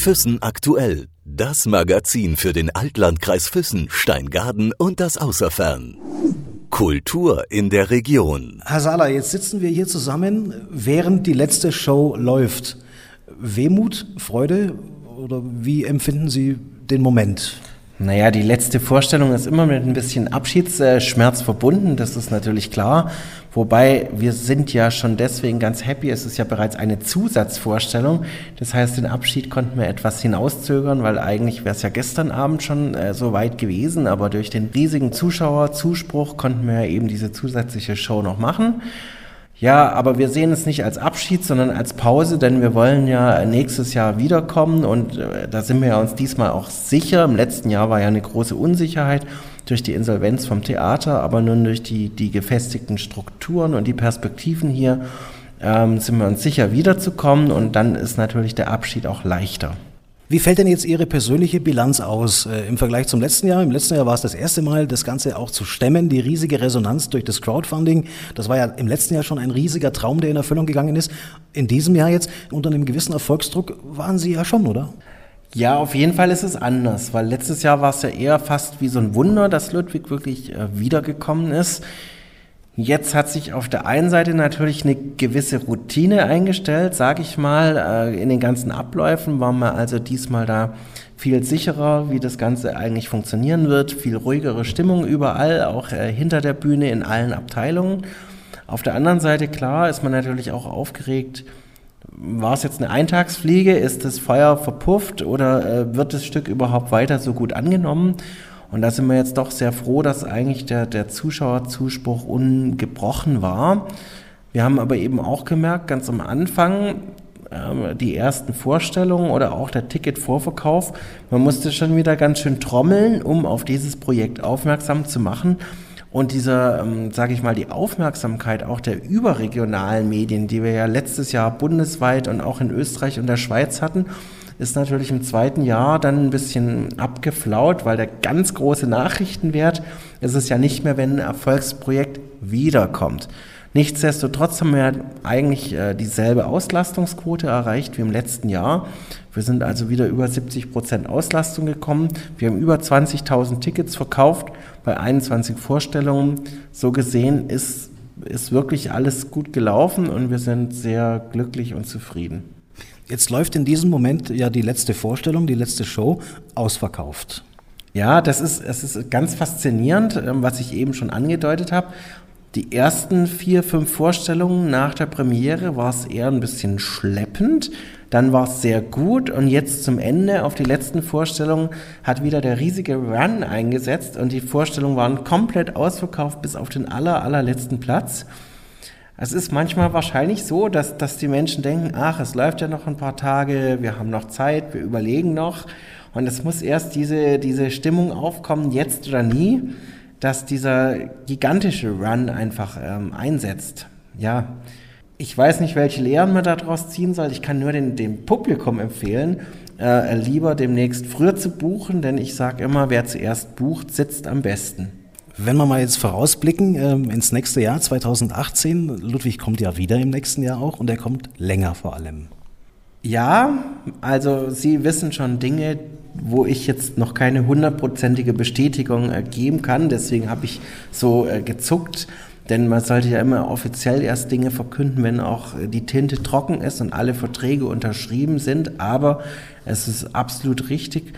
Füssen aktuell. Das Magazin für den Altlandkreis Füssen, Steingaden und das Außerfern. Kultur in der Region. Herr Sala, jetzt sitzen wir hier zusammen, während die letzte Show läuft. Wehmut, Freude oder wie empfinden Sie den Moment? Naja, die letzte Vorstellung ist immer mit ein bisschen Abschiedsschmerz verbunden, das ist natürlich klar. Wobei wir sind ja schon deswegen ganz happy, es ist ja bereits eine Zusatzvorstellung. Das heißt, den Abschied konnten wir etwas hinauszögern, weil eigentlich wäre es ja gestern Abend schon äh, so weit gewesen, aber durch den riesigen Zuschauerzuspruch konnten wir ja eben diese zusätzliche Show noch machen. Ja, aber wir sehen es nicht als Abschied, sondern als Pause, denn wir wollen ja nächstes Jahr wiederkommen und äh, da sind wir uns diesmal auch sicher. Im letzten Jahr war ja eine große Unsicherheit durch die Insolvenz vom Theater, aber nun durch die, die gefestigten Strukturen und die Perspektiven hier ähm, sind wir uns sicher wiederzukommen und dann ist natürlich der Abschied auch leichter. Wie fällt denn jetzt Ihre persönliche Bilanz aus äh, im Vergleich zum letzten Jahr? Im letzten Jahr war es das erste Mal, das Ganze auch zu stemmen, die riesige Resonanz durch das Crowdfunding. Das war ja im letzten Jahr schon ein riesiger Traum, der in Erfüllung gegangen ist. In diesem Jahr jetzt unter einem gewissen Erfolgsdruck waren Sie ja schon, oder? Ja, auf jeden Fall ist es anders, weil letztes Jahr war es ja eher fast wie so ein Wunder, dass Ludwig wirklich äh, wiedergekommen ist. Jetzt hat sich auf der einen Seite natürlich eine gewisse Routine eingestellt, sage ich mal. Äh, in den ganzen Abläufen waren wir also diesmal da viel sicherer, wie das Ganze eigentlich funktionieren wird, viel ruhigere Stimmung überall, auch äh, hinter der Bühne in allen Abteilungen. Auf der anderen Seite, klar, ist man natürlich auch aufgeregt. War es jetzt eine Eintagsfliege? Ist das Feuer verpufft oder äh, wird das Stück überhaupt weiter so gut angenommen? Und da sind wir jetzt doch sehr froh, dass eigentlich der, der Zuschauerzuspruch ungebrochen war. Wir haben aber eben auch gemerkt, ganz am Anfang, äh, die ersten Vorstellungen oder auch der Ticketvorverkauf, man musste schon wieder ganz schön trommeln, um auf dieses Projekt aufmerksam zu machen. Und diese, ähm, sage ich mal, die Aufmerksamkeit auch der überregionalen Medien, die wir ja letztes Jahr bundesweit und auch in Österreich und der Schweiz hatten, ist natürlich im zweiten Jahr dann ein bisschen abgeflaut, weil der ganz große Nachrichtenwert ist es ja nicht mehr, wenn ein Erfolgsprojekt wiederkommt. Nichtsdestotrotz haben wir eigentlich äh, dieselbe Auslastungsquote erreicht wie im letzten Jahr. Wir sind also wieder über 70 Prozent Auslastung gekommen. Wir haben über 20.000 Tickets verkauft bei 21 Vorstellungen. So gesehen ist, ist wirklich alles gut gelaufen und wir sind sehr glücklich und zufrieden. Jetzt läuft in diesem Moment ja die letzte Vorstellung, die letzte Show ausverkauft. Ja, das ist, es ist ganz faszinierend, ähm, was ich eben schon angedeutet habe. Die ersten vier, fünf Vorstellungen nach der Premiere war es eher ein bisschen schleppend. Dann war es sehr gut und jetzt zum Ende auf die letzten Vorstellungen hat wieder der riesige Run eingesetzt und die Vorstellungen waren komplett ausverkauft bis auf den aller, allerletzten Platz. Es ist manchmal wahrscheinlich so, dass, dass die Menschen denken, ach, es läuft ja noch ein paar Tage, wir haben noch Zeit, wir überlegen noch. Und es muss erst diese, diese Stimmung aufkommen, jetzt oder nie, dass dieser gigantische Run einfach ähm, einsetzt. Ja, ich weiß nicht, welche Lehren man daraus ziehen soll. Ich kann nur den, dem Publikum empfehlen, äh, lieber demnächst früher zu buchen, denn ich sage immer, wer zuerst bucht, sitzt am besten. Wenn wir mal jetzt vorausblicken ähm, ins nächste Jahr 2018, Ludwig kommt ja wieder im nächsten Jahr auch und er kommt länger vor allem. Ja, also Sie wissen schon Dinge, wo ich jetzt noch keine hundertprozentige Bestätigung äh, geben kann. Deswegen habe ich so äh, gezuckt. Denn man sollte ja immer offiziell erst Dinge verkünden, wenn auch äh, die Tinte trocken ist und alle Verträge unterschrieben sind. Aber es ist absolut richtig,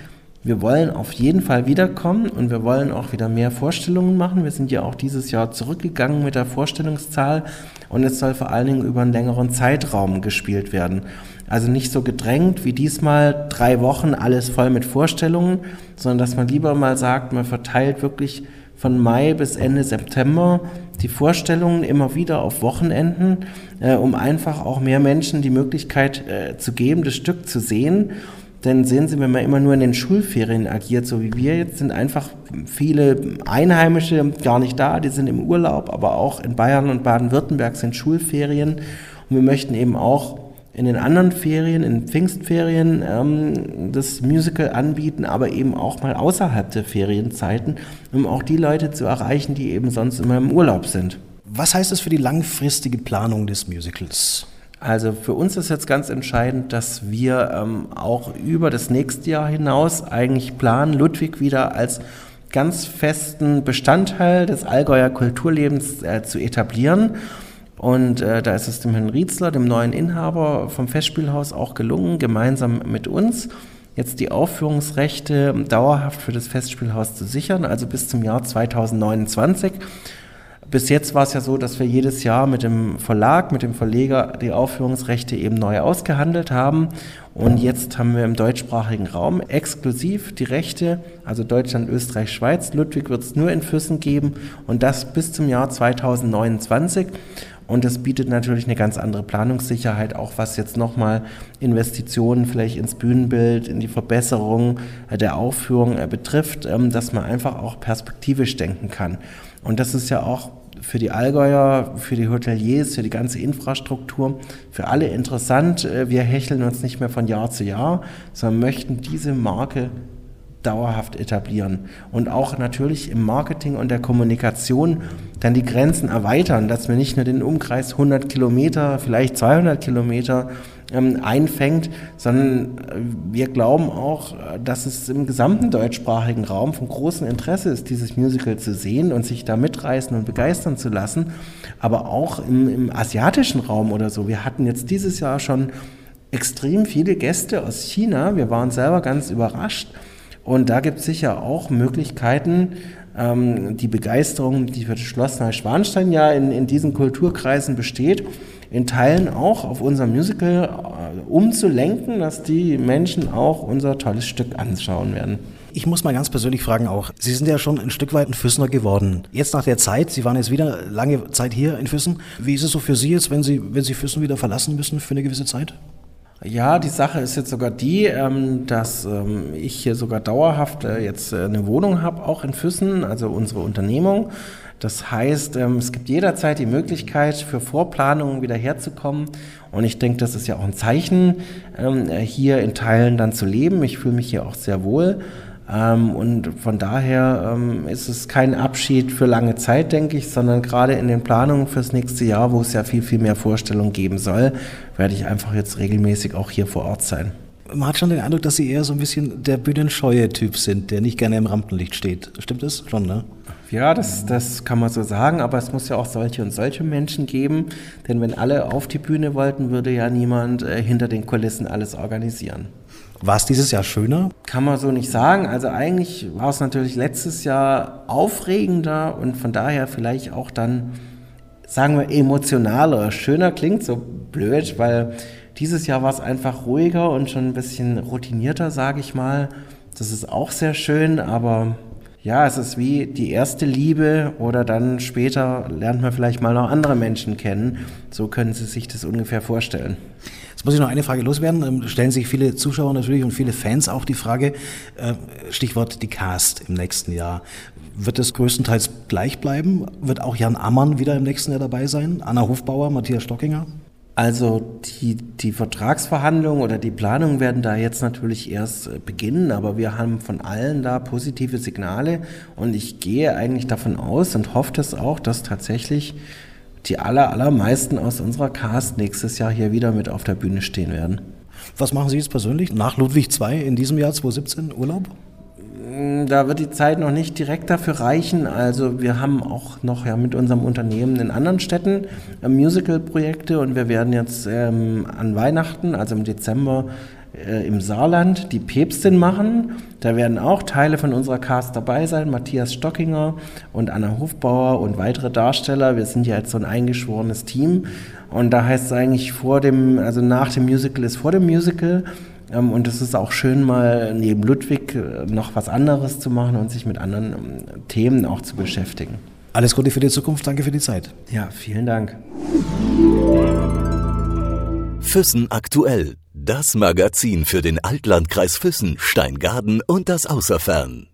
wir wollen auf jeden Fall wiederkommen und wir wollen auch wieder mehr Vorstellungen machen. Wir sind ja auch dieses Jahr zurückgegangen mit der Vorstellungszahl und es soll vor allen Dingen über einen längeren Zeitraum gespielt werden. Also nicht so gedrängt wie diesmal drei Wochen alles voll mit Vorstellungen, sondern dass man lieber mal sagt, man verteilt wirklich von Mai bis Ende September die Vorstellungen immer wieder auf Wochenenden, äh, um einfach auch mehr Menschen die Möglichkeit äh, zu geben, das Stück zu sehen denn sehen Sie, wenn man immer nur in den Schulferien agiert, so wie wir jetzt, sind einfach viele Einheimische gar nicht da, die sind im Urlaub, aber auch in Bayern und Baden-Württemberg sind Schulferien. Und wir möchten eben auch in den anderen Ferien, in Pfingstferien, ähm, das Musical anbieten, aber eben auch mal außerhalb der Ferienzeiten, um auch die Leute zu erreichen, die eben sonst immer im Urlaub sind. Was heißt das für die langfristige Planung des Musicals? Also für uns ist jetzt ganz entscheidend, dass wir ähm, auch über das nächste Jahr hinaus eigentlich planen, Ludwig wieder als ganz festen Bestandteil des Allgäuer Kulturlebens äh, zu etablieren. Und äh, da ist es dem Herrn Rietzler, dem neuen Inhaber vom Festspielhaus, auch gelungen, gemeinsam mit uns jetzt die Aufführungsrechte dauerhaft für das Festspielhaus zu sichern, also bis zum Jahr 2029. Bis jetzt war es ja so, dass wir jedes Jahr mit dem Verlag, mit dem Verleger die Aufführungsrechte eben neu ausgehandelt haben. Und jetzt haben wir im deutschsprachigen Raum exklusiv die Rechte, also Deutschland, Österreich, Schweiz. Ludwig wird es nur in Füssen geben und das bis zum Jahr 2029. Und das bietet natürlich eine ganz andere Planungssicherheit, auch was jetzt nochmal Investitionen vielleicht ins Bühnenbild, in die Verbesserung der Aufführung äh, betrifft, ähm, dass man einfach auch perspektivisch denken kann. Und das ist ja auch für die Allgäuer, für die Hoteliers, für die ganze Infrastruktur, für alle interessant. Äh, wir hecheln uns nicht mehr von Jahr zu Jahr, sondern möchten diese Marke dauerhaft etablieren und auch natürlich im Marketing und der Kommunikation dann die Grenzen erweitern, dass wir nicht nur den Umkreis 100 Kilometer, vielleicht 200 Kilometer ähm, einfängt, sondern äh, wir glauben auch, äh, dass es im gesamten deutschsprachigen Raum von großem Interesse ist, dieses Musical zu sehen und sich da mitreißen und begeistern zu lassen, aber auch im, im asiatischen Raum oder so. Wir hatten jetzt dieses Jahr schon extrem viele Gäste aus China. Wir waren selber ganz überrascht. Und da gibt es sicher auch Möglichkeiten, ähm, die Begeisterung, die für das Schloss Neuschwanstein ja in, in diesen Kulturkreisen besteht, in Teilen auch auf unser Musical äh, umzulenken, dass die Menschen auch unser tolles Stück anschauen werden. Ich muss mal ganz persönlich fragen auch, Sie sind ja schon ein Stück weit ein Füssener geworden. Jetzt nach der Zeit, Sie waren jetzt wieder lange Zeit hier in Füssen. Wie ist es so für Sie jetzt, wenn Sie, wenn Sie Füssen wieder verlassen müssen für eine gewisse Zeit? Ja, die Sache ist jetzt sogar die, ähm, dass ähm, ich hier sogar dauerhaft äh, jetzt äh, eine Wohnung habe, auch in Füssen, also unsere Unternehmung. Das heißt, ähm, es gibt jederzeit die Möglichkeit, für Vorplanungen wieder herzukommen. Und ich denke, das ist ja auch ein Zeichen, ähm, hier in Teilen dann zu leben. Ich fühle mich hier auch sehr wohl. Ähm, und von daher ist es kein Abschied für lange Zeit, denke ich, sondern gerade in den Planungen fürs nächste Jahr, wo es ja viel, viel mehr Vorstellungen geben soll, werde ich einfach jetzt regelmäßig auch hier vor Ort sein. Man hat schon den Eindruck, dass Sie eher so ein bisschen der bühnenscheue Typ sind, der nicht gerne im Rampenlicht steht. Stimmt das schon, ne? Ja, das, das kann man so sagen, aber es muss ja auch solche und solche Menschen geben, denn wenn alle auf die Bühne wollten, würde ja niemand äh, hinter den Kulissen alles organisieren. War es dieses Jahr schöner? Kann man so nicht sagen. Also eigentlich war es natürlich letztes Jahr aufregender und von daher vielleicht auch dann, sagen wir, emotionaler. Schöner klingt so blöd, weil dieses Jahr war es einfach ruhiger und schon ein bisschen routinierter, sage ich mal. Das ist auch sehr schön, aber ja, es ist wie die erste Liebe oder dann später lernt man vielleicht mal noch andere Menschen kennen. So können Sie sich das ungefähr vorstellen. Jetzt muss ich noch eine Frage loswerden. Ähm, stellen sich viele Zuschauer natürlich und viele Fans auch die Frage, äh, Stichwort die Cast im nächsten Jahr. Wird es größtenteils gleich bleiben? Wird auch Jan Ammann wieder im nächsten Jahr dabei sein? Anna Hofbauer, Matthias Stockinger? Also die, die Vertragsverhandlungen oder die Planungen werden da jetzt natürlich erst äh, beginnen, aber wir haben von allen da positive Signale und ich gehe eigentlich davon aus und hoffe das auch, dass tatsächlich die aller, allermeisten aus unserer Cast nächstes Jahr hier wieder mit auf der Bühne stehen werden. Was machen Sie jetzt persönlich nach Ludwig II in diesem Jahr 2017 Urlaub? Da wird die Zeit noch nicht direkt dafür reichen. Also wir haben auch noch ja mit unserem Unternehmen in anderen Städten äh, Musical-Projekte und wir werden jetzt ähm, an Weihnachten, also im Dezember, äh, im Saarland die Päpstin machen. Da werden auch Teile von unserer Cast dabei sein, Matthias Stockinger und Anna Hofbauer und weitere Darsteller. Wir sind ja jetzt so ein eingeschworenes Team und da heißt es eigentlich vor dem, also nach dem Musical ist vor dem Musical und es ist auch schön, mal neben Ludwig äh, noch was anderes zu machen und sich mit anderen ähm, Themen auch zu beschäftigen. Alles Gute für die Zukunft, danke für die Zeit. Ja, vielen Dank. Füssen aktuell. Das Magazin für den Altlandkreis Füssen, Steingaden und das Außerfern.